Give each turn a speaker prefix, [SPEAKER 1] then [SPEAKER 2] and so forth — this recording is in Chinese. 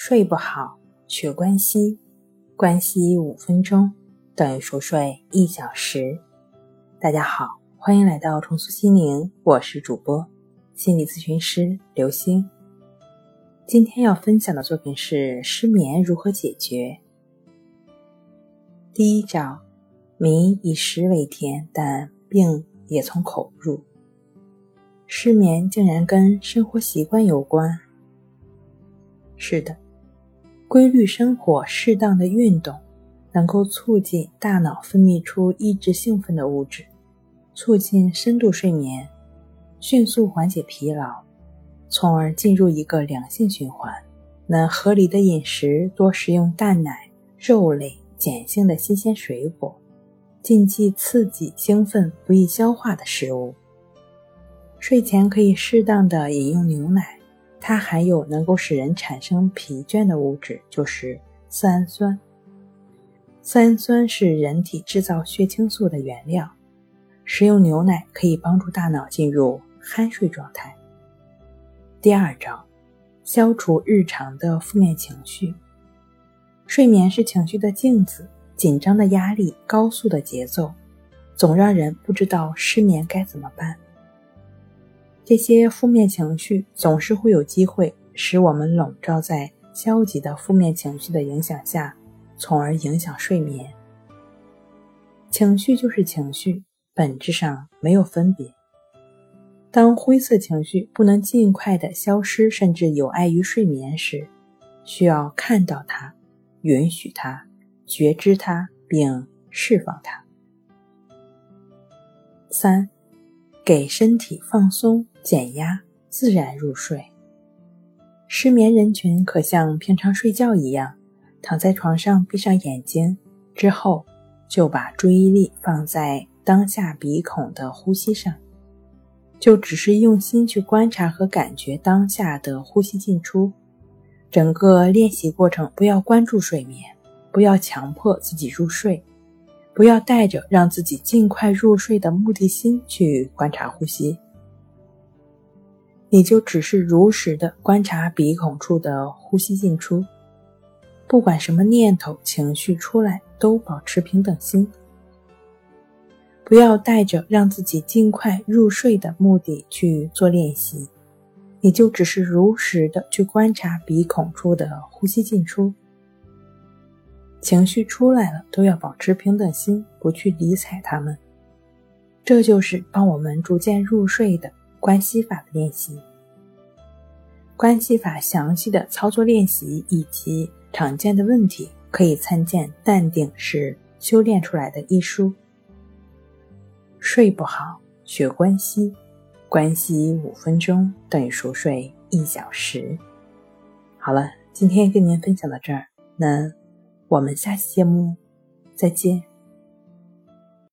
[SPEAKER 1] 睡不好，学关西，关西五分钟等于熟睡一小时。大家好，欢迎来到重塑心灵，我是主播心理咨询师刘星。今天要分享的作品是失眠如何解决。第一招，民以食为天，但病也从口入。失眠竟然跟生活习惯有关？是的。规律生活、适当的运动，能够促进大脑分泌出抑制兴奋的物质，促进深度睡眠，迅速缓解疲劳，从而进入一个良性循环。能合理的饮食，多食用蛋奶、肉类、碱性的新鲜水果，禁忌刺激、兴奋、不易消化的食物。睡前可以适当的饮用牛奶。它含有能够使人产生疲倦的物质，就是色氨酸。色氨酸是人体制造血清素的原料。食用牛奶可以帮助大脑进入酣睡状态。第二招，消除日常的负面情绪。睡眠是情绪的镜子，紧张的压力、高速的节奏，总让人不知道失眠该怎么办。这些负面情绪总是会有机会使我们笼罩在消极的负面情绪的影响下，从而影响睡眠。情绪就是情绪，本质上没有分别。当灰色情绪不能尽快的消失，甚至有碍于睡眠时，需要看到它，允许它，觉知它，并释放它。三。给身体放松、减压，自然入睡。失眠人群可像平常睡觉一样，躺在床上，闭上眼睛之后，就把注意力放在当下鼻孔的呼吸上，就只是用心去观察和感觉当下的呼吸进出。整个练习过程，不要关注睡眠，不要强迫自己入睡。不要带着让自己尽快入睡的目的心去观察呼吸，你就只是如实的观察鼻孔处的呼吸进出，不管什么念头、情绪出来，都保持平等心。不要带着让自己尽快入睡的目的去做练习，你就只是如实的去观察鼻孔处的呼吸进出。情绪出来了，都要保持平等心，不去理睬他们。这就是帮我们逐渐入睡的关系法的练习。关系法详细的操作练习以及常见的问题，可以参见《淡定是修炼出来的》一书。睡不好，学关系，关系五分钟等于熟睡一小时。好了，今天跟您分享到这儿，那。我们下期节目再见。